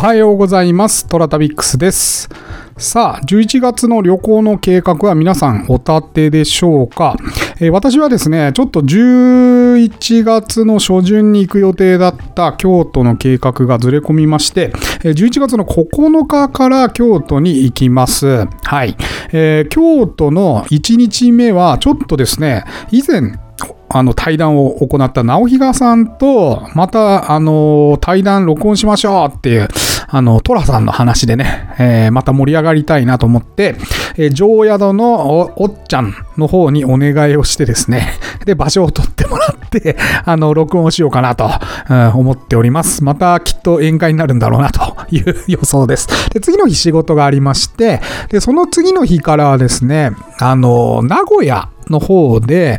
おはようございます。トラタビックスです。さあ、11月の旅行の計画は皆さんお立てでしょうか、えー私はですね、ちょっと11月の初旬に行く予定だった京都の計画がずれ込みまして、11月の9日から京都に行きます。はい。えー京都の1日目はちょっとですね、以前、あの対談を行った直比嘉さんと、また、あの、対談録音しましょうっていう、あの、トラさんの話でね、えーまた盛り上がりたいなと思って、えー上宿のおっちゃんの方にお願いをしてですね、で、場所を取ってもらって、あの、録音をしようかなと、うん思っております。またきっと宴会になるんだろうなという予想です。で、次の日仕事がありまして、で、その次の日からはですね、あの、名古屋の方で、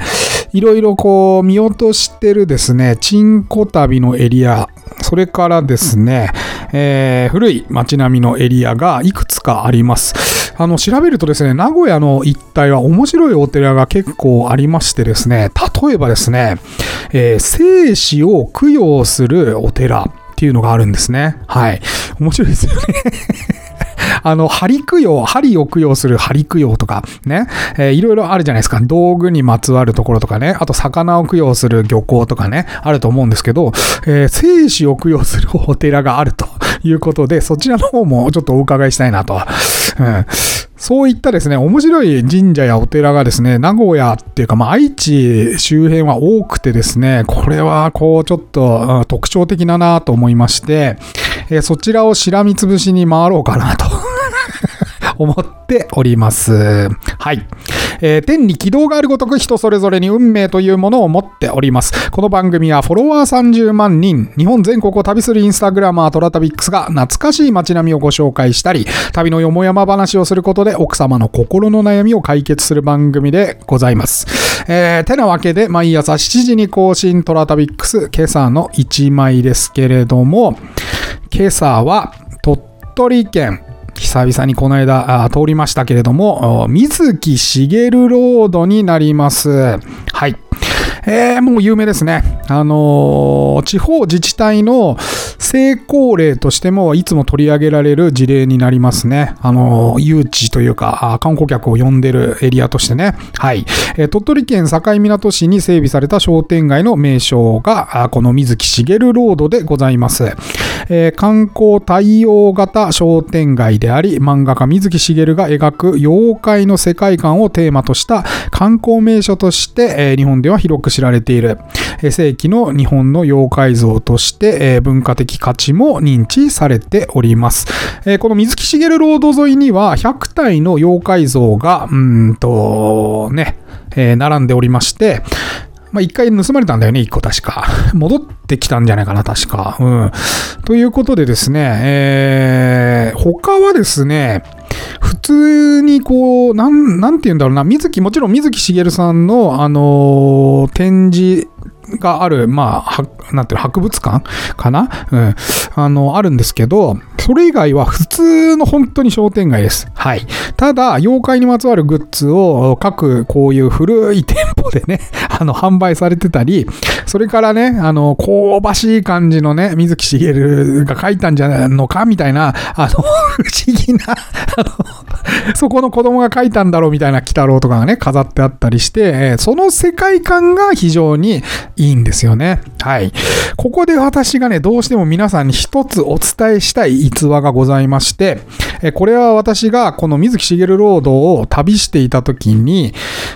いろいろこう見落としてるですね、チンコ旅のエリア、それからですね、えー古い街並みのエリアがいくつかあります。あの、調べるとですね、名古屋の一帯は面白いお寺が結構ありましてですね、例えばですね、えー生死を供養するお寺っていうのがあるんですね。はい。面白いですよね。あの、針供養、針を供養する針供養とか、ね、えーいろいろあるじゃないですか。道具にまつわるところとかね、あと魚を供養する漁港とかね、あると思うんですけど、えー生死を供養するお寺があるということで、そちらの方もちょっとお伺いしたいなと。うんそういったですね、面白い神社やお寺がですね、名古屋っていうか、まあ、愛知周辺は多くてですね、これはこう、ちょっとうん特徴的だなと思いまして、えーそちらをしらみつぶしに回ろうかなと。思っております。はい。えー天に軌道があるごとく人それぞれに運命というものを持っております。この番組はフォロワー30万人、日本全国を旅するインスタグラマートラタビックスが懐かしい街並みをご紹介したり、旅のよもやま話をすることで奥様の心の悩みを解決する番組でございます。えーてなわけで、毎朝7時に更新トラタビックス、今朝の1枚ですけれども、今朝は鳥取県、久々にこの間あ通りましたけれども、水木しげるロードになります。はい。えーもう有名ですね。あのー地方自治体の成功例としてもいつも取り上げられる事例になりますね。あの誘致というか、観光客を呼んでるエリアとしてね。はい。えー鳥取県境港市に整備された商店街の名称が、この水木しげるロードでございます。えー観光対応型商店街であり、漫画家水木しげるが描く妖怪の世界観をテーマとした観光名所として、えー日本では広く知られている、えー世紀の日本の妖怪像として、えー文化的価値も認知されております。えーこの水木しげるロード沿いには100体の妖怪像が、うんと、ね、えー並んでおりまして、まあ、一回盗まれたんだよね、一個確か。戻ってきたんじゃないかな、確か。うん。ということでですね、えー、他はですね、普通にこう、なん、なんて言うんだろうな、水木、もちろん水木しげるさんの、あのー展示がある、まあ、はなんていうの、博物館かな？うん。あの、あるんですけど、それ以外は普通の本当に商店街です。はい。ただ、妖怪にまつわるグッズを各こういう古い店舗でね、あの、販売されてたり、それからね、あの、香ばしい感じのね、水木しげるが書いたんじゃないのかみたいな、あの、不思議な、あの、そこの子供が書いたんだろうみたいな鬼太郎とかがね、飾ってあったりして、その世界観が非常にいいんですよね。はい。ここで私がね、どうしても皆さんに一つお伝えしたい逸話がございまして、えこれは私がこの水木しげるロードを旅していた時に、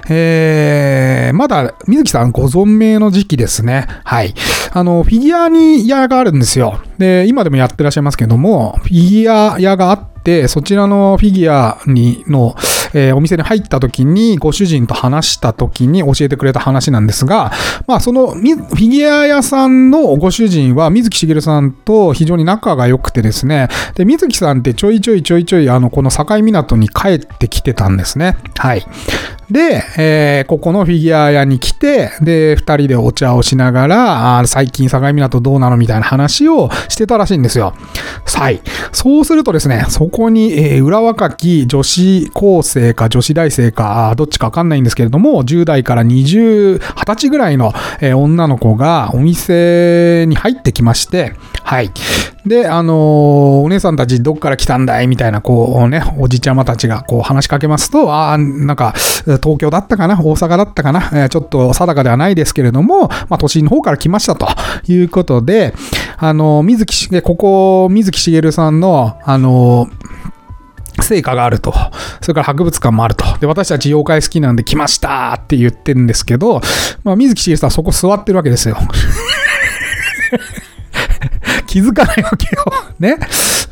えーまだ水木さんご存命の時期ですね。はい。あの、フィギュアに屋があるんですよ。で、今でもやってらっしゃいますけども、フィギュア屋があって、そちらのフィギュアにの、えーお店に入った時に、ご主人と話した時に教えてくれた話なんですが、まあ、そのフィギュア屋さんのご主人は、水木しげるさんと非常に仲が良くてですね、で、水木さんってちょいちょいちょいちょい、あの、この境港に帰ってきてたんですね。はい。で、えーここのフィギュア屋に来て、で、二人でお茶をしながら、あ最近境港どうなのみたいな話をしてたらしいんですよ。はい。そうするとですね、そこに、えー裏若き女子高生か女子大生か、どっちかわかんないんですけれども、10代から20、20歳ぐらいの、えー女の子がお店に入ってきまして、はい。で、あのーお姉さんたちどっから来たんだいみたいな、こうね、おじちゃまたちがこう話しかけますと、ああ、なんか、東京だったかな大阪だったかな、えーちょっと定かではないですけれども、まあ、都心の方から来ましたということで、あのー水木しげ、ここ、水木しげるさんの、あの成果があると。それから博物館もあると。で、私たち妖怪好きなんで来ましたって言ってるんですけど、まあ、水木しげるさんはそこ座ってるわけですよ。気づかないわけよ。ね。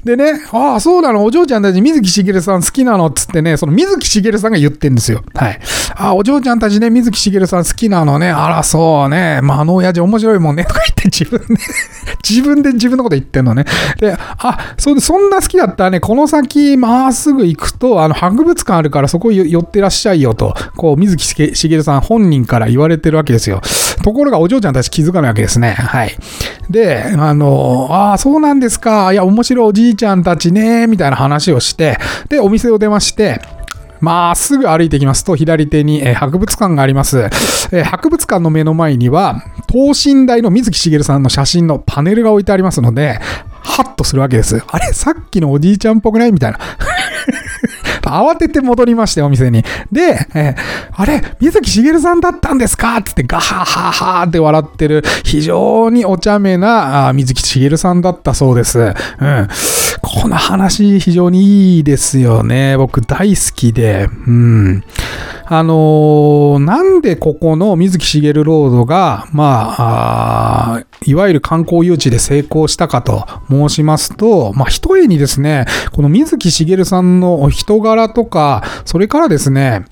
でね、ああ、そうなの、お嬢ちゃんたち水木しげるさん好きなのっつってね、その水木しげるさんが言ってんですよ。はい。ああ、お嬢ちゃんたちね、水木しげるさん好きなのね。あら、そうね。まあ、あの親父面白いもんね。とか言って自分で、自分で自分のこと言ってんのね。で、あ、そそんな好きだったらね、この先、まっすぐ行くと、あの、博物館あるからそこ寄ってらっしゃいよと、こう、水木しげるさん本人から言われてるわけですよ。ところがお嬢ちゃんたち気づかないわけですね。はい。で、あの、ああ、そうなんですか。いや、面白いおじいちゃんたちね、みたいな話をして、で、お店を出まして、まっすぐ歩いてきますと、左手に、えー博物館があります。えー博物館の目の前には、等身大の水木しげるさんの写真のパネルが置いてありますので、ハッとするわけです。あれさっきのおじいちゃんっぽくない？みたいな。慌てて戻りまして、お店に。で、えーあれ、水木しげるさんだったんですか？つってガハハハって笑ってる、非常にお茶目なあ水木しげるさんだったそうです。うん。この話、非常にいいですよね。僕大好きで。うん。あのーなんでここの水木しげるロードが、まあ、あいわゆる観光誘致で成功したかと申しますと、まあ、一重にですね、この水木しげるさんのお人柄とか、それからですね、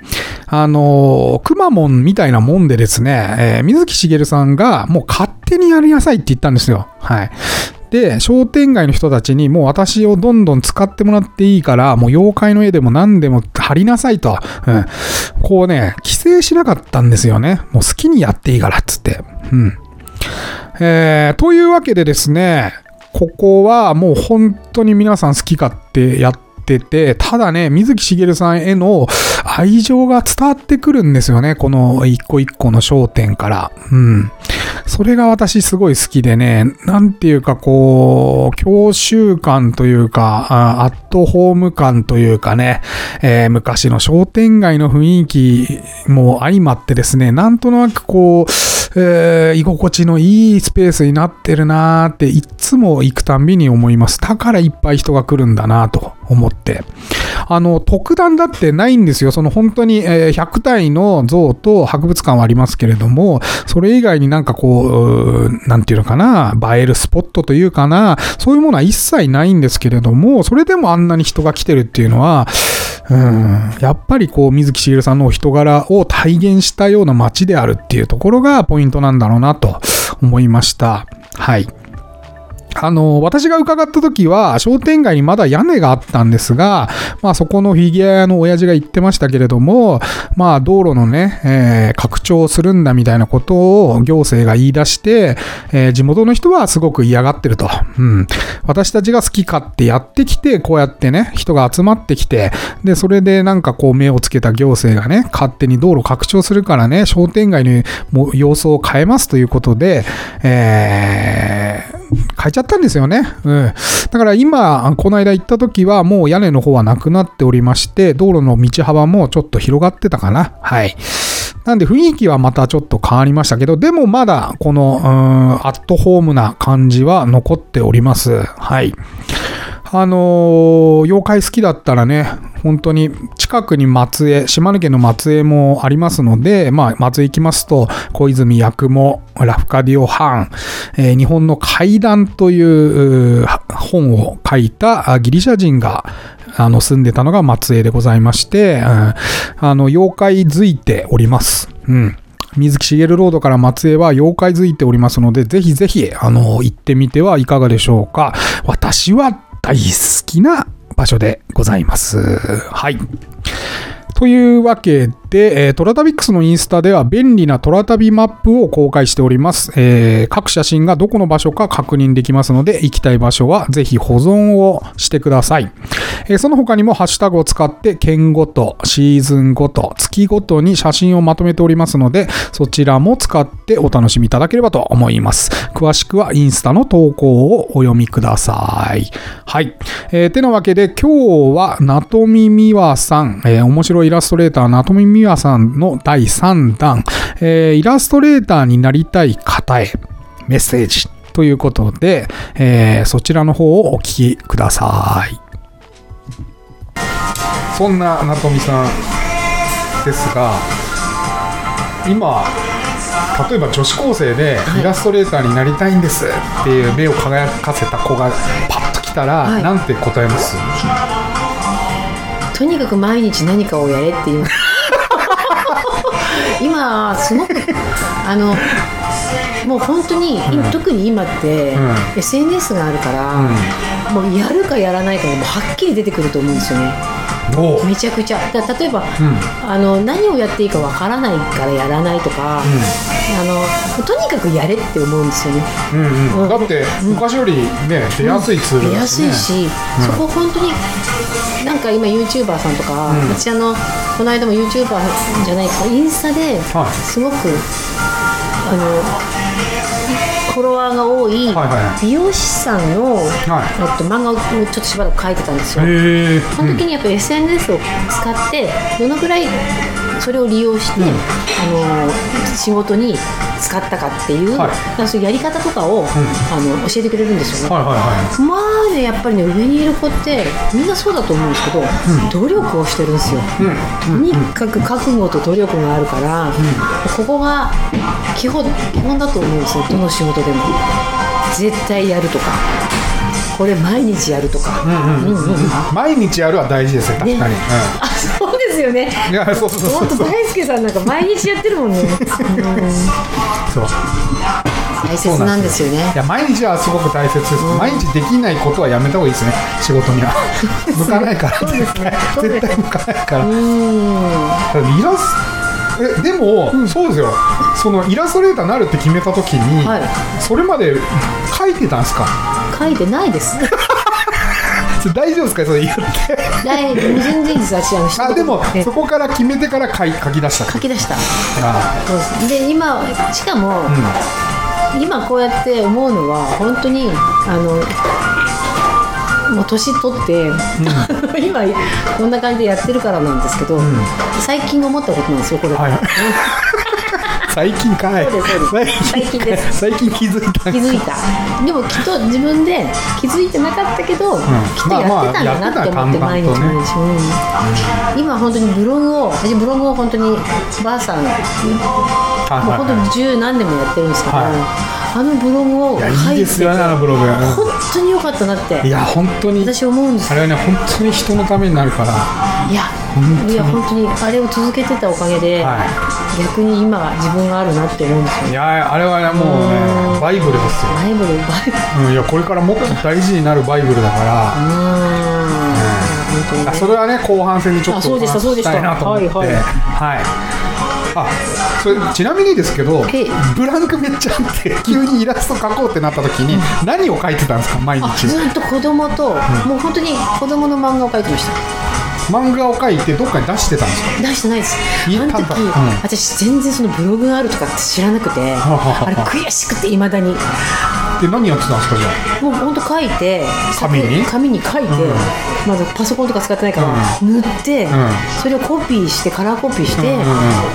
あのーくまモンみたいなもんでですね、えー水木しげるさんがもう勝手にやりなさいって言ったんですよ。はい。で、商店街の人たちにもう私をどんどん使ってもらっていいから、もう妖怪の絵でも何でも貼りなさいと。うん。こうね、規制しなかったんですよね。もう好きにやっていいからっつって。うん。えー、というわけでですね、ここはもう本当に皆さん好き勝手やってて、ただね、水木しげるさんへの愛情が伝わってくるんですよね。この一個一個の焦点から。うん。それが私すごい好きでね、なんていうかこう、教習感というか、アットホーム感というかね、えー昔の商店街の雰囲気も相まってですね、なんとなくこう、えー居心地のいいスペースになってるなーっていっつも行くたんびに思います。だからいっぱい人が来るんだなと思って。あの、特段だってないんですよ。その本当に、え100体の像と博物館はありますけれども、それ以外になんかこう、うなんていうのかな、映えるスポットというかな、そういうものは一切ないんですけれども、それでもあんなに人が来てるっていうのは、うん、やっぱりこう、水木しげるさんのお人柄を体現したような街であるっていうところがポイントなんだろうなと思いました。はい。あの、私が伺った時は、商店街にまだ屋根があったんですが、まあそこのフィギュア屋の親父が言ってましたけれども、まあ道路のね、えー拡張するんだみたいなことを行政が言い出して、えー地元の人はすごく嫌がってると。うん。私たちが好き勝手やってきて、こうやってね、人が集まってきて、で、それでなんかこう目をつけた行政がね、勝手に道路拡張するからね、商店街にもう様相を変えますということで、えー変えちゃったんですよね。うん。だから今、この間行った時はもう屋根の方はなくなっておりまして、道路の道幅もちょっと広がってたかな。はい。なんで雰囲気はまたちょっと変わりましたけど、でもまだこの、うーん、アットホームな感じは残っております。はい。あのー妖怪好きだったらね、本当に近くに松江、島根県の松江もありますので、まあ、松江行きますと、小泉八雲、ラフカディオ・ハン、えー日本の怪談という本を書いたギリシャ人があの住んでたのが松江でございまして、うんあの妖怪づいております。うん水木しげるロードから松江は妖怪づいておりますので、ぜひぜひ、あの、行ってみてはいかがでしょうか。私は大好きな場所でございます。はい。というわけで、えートラタビックスのインスタでは便利なトラタビマップを公開しております。えー各写真がどこの場所か確認できますので、行きたい場所はぜひ保存をしてください。えーその他にもハッシュタグを使って県ごと、シーズンごと、月ごとに写真をまとめておりますので、そちらも使ってお楽しみいただければと思います。詳しくはインスタの投稿をお読みください。はい。えーてなわけで今日はなとみみわさん、えー面白いイラストレーターなとみみわさんの第3弾、えーイラストレーターになりたい方へメッセージということで、えーそちらの方をお聞きください。そんななとみさんですが、今、例えば女子高生でイラストレーターになりたいんですっていう目を輝かせた子がパッと来たら、はい。なんて答えます？とにかく毎日何かをやれって言います今すごくあのもう本当に、今特に今って、うん。SNS があるから、もうやるかやらないかがもうはっきり出てくると思うんですよねめちゃくちゃ。だ例えば、うん。あの何をやっていいかわからないからやらないとか、あのとにかくやれって思うんですよね。うんうん。うん。だって昔よりね出やすいツール出やすいし、そこ本当になんか今 YouTuber さんとか、うん。私あのこの間も YouTuber じゃないけどインスタではい。すごく、あのフォロワーが多い美容師さんの、はい。えっと漫画をちょっとしばらく描いてたんですよ。その時にやっぱり SNS を使ってどのぐらいそれを利用して、うん。あの仕事に使ったかっていう、はい。そういうやり方とかを、あの教えてくれるんですよね。はいはいはまあねやっぱりね上にいる子ってみんなそうだと思うんですけど、努力をしてるんですよ。いうん。とにかく覚悟と努力があるから、ここが基本基本だと思うんですよ。どの仕事でも絶対やるとかこれ毎日やるとか、毎日やるは大事ですね。確かに、ねあそうですよね。うんいやそうそうそうそう。大輔さんなんか毎日やってるもんね、うんそう。大切なんですよね。いや毎日はすごく大切です、毎日できないことはやめた方がいいですね仕事には。向かないからそうですね。そうです絶対向かないから。うん。イラスえでも、そうですよ。そのイラストレーターになるって決めた時に、はい。それまで書いてたんですか？書いてないです。大丈夫ですか？それ言って。大全然です私あのあでもえそこから決めてから書い書き出した。書き出した。あで今しかも、今こうやって思うのは本当にあのもう年取って、今こんな感じでやってるからなんですけど、最近思ったことなんですよこれ、はい。最近かい。最近です。最近気づいた。気づいた。でもきっと自分で気づいてなかったけど、きっとやってたんだなって思って毎日毎日、うん。今本当にブログを私ブログを本当にばあさんもうはいはい。本当に十何年もやってるんですけど、はいあのブログを書いててですよねあのブログ。本当に良かったなって。いや本当に私思うんです。あれはね本当に人のためになるから。いやいや本当にあれを続けてたおかげで、は逆に今自分があるなって思うんですよ。いやあれはねもうねバイブルですよ、バイブルバイブル。うん、いやこれからもっと大事になるバイブルだから、うーん。ね。あそれはね後半戦でちょっとあそうでしたそうでした。お話ししたいなと思って。はいはい。はいあそれちなみにですけどええ。ブランクめっちゃあって 急にイラスト描こうってなった時に何を描いてたんですか毎あ日ずっと子供と、もう本当に子供の漫画を描いてました。漫画を描いてどっかに出してたんですか？出してないです。いあの時、うん。私全然そのブログがあるとかって知らなくてあれ悔しくていまだにで何やってたんですかじゃあ？もう本当書いて紙に？紙に書いて、まだパソコンとか使ってないから、塗って、ん。それをコピーしてカラーコピーして、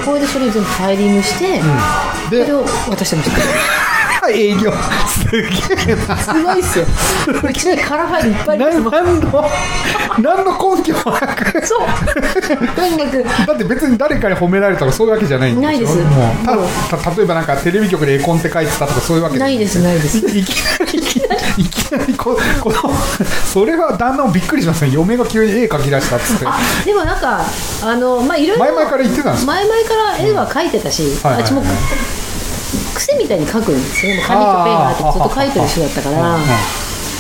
これでそれを全部ファイリングして、そでれを渡してました営業。すげえな。すごいっすよ。うちにカラーファイルいっぱい。あり何ます何の何の根拠もなく。そう。とにかく。だって別に誰かに褒められたとかそういうわけじゃないんでしょ？ないです。もうもう。たた例えばなんかテレビ局で絵コンテ書いてたとかそういうわけない。です。ないです。いきなりいきなりいきなりここのそれは旦那もびっくりしますね嫁が急に絵描き出したっつって。あでもなんかあのまあいろいろ。前々から言ってたんですか？前々から絵は描いてたし、はいはいはいあっちも癖みたいに描くんですよ紙とペンがあってずっと描いてる人だったからうんうん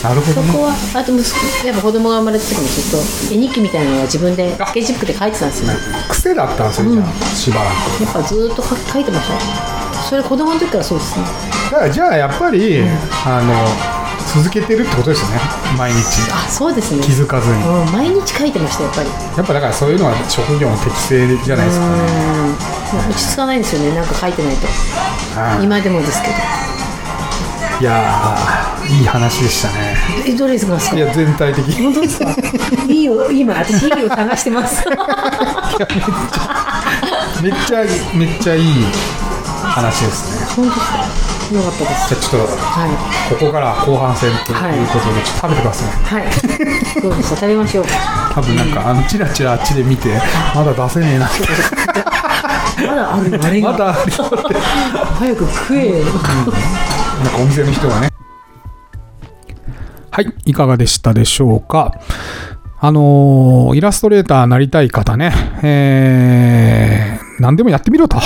なるほどね。そこはあと息子やっぱ子供が生まれた時もずっと絵日記みたいなのは自分でスケッチブックで書いてたんですよや癖だったんですよ、じゃあしばらく。っぱずっと書書いてましたそれ子供の時からそうですね。だからじゃあやっぱり、あの続けてるってことですよね。毎日。あそうですね。気づかずに。うん、毎日書いてましたやっぱり。やっぱだからそういうのは職業の適性じゃないですかね落ち着かないんですよね。なんか書いてないと。ああ今でもですけど。いやーいい話でしたね。えどれですか？いや全体的に。本当ですか？いいよ。今私いいよ探してます。めっちゃめっちゃいい話ですね。本当ですか？よかったですじゃあちょっとはい。ここからは後半戦ということで、ちょっと食べてください。はい。どうでした食べましょう。多分なんかあのチラチラあっちで見てまだ出せねえなまだあるの？あれが。まだあるよって。早く食えよ。なんかお店の人がね。はいいかがでしたでしょうか？あのーイラストレーターなりたい方ね、えー、何でもやってみろと。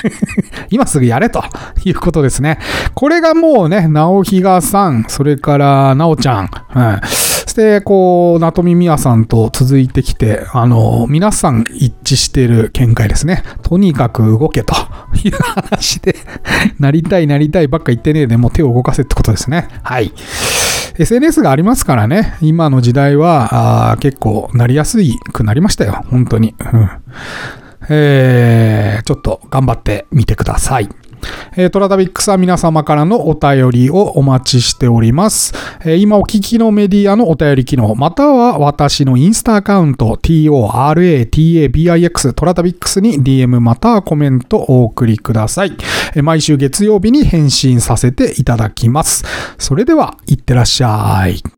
今すぐやれということですね。これがもうね、直比嘉さん、それからなおちゃん、うん、そして、こう、なとみみやさんと続いてきて、あの、皆さん一致している見解ですね。とにかく動けという話で、なりたいなりたいばっか言ってねえでもう手を動かせってことですね。はい。SNS がありますからね、今の時代はあ結構なりやすくなりましたよ、本当に。うんえー、ちょっと頑張ってみてください。えートラタビックスは皆様からのお便りをお待ちしております。えー今お聞きのメディアのお便り機能、または私のインスタアカウント、TORATABIX トラタビックスに DM またはコメントお送りください。えー毎週月曜日に返信させていただきます。それでは、いってらっしゃい。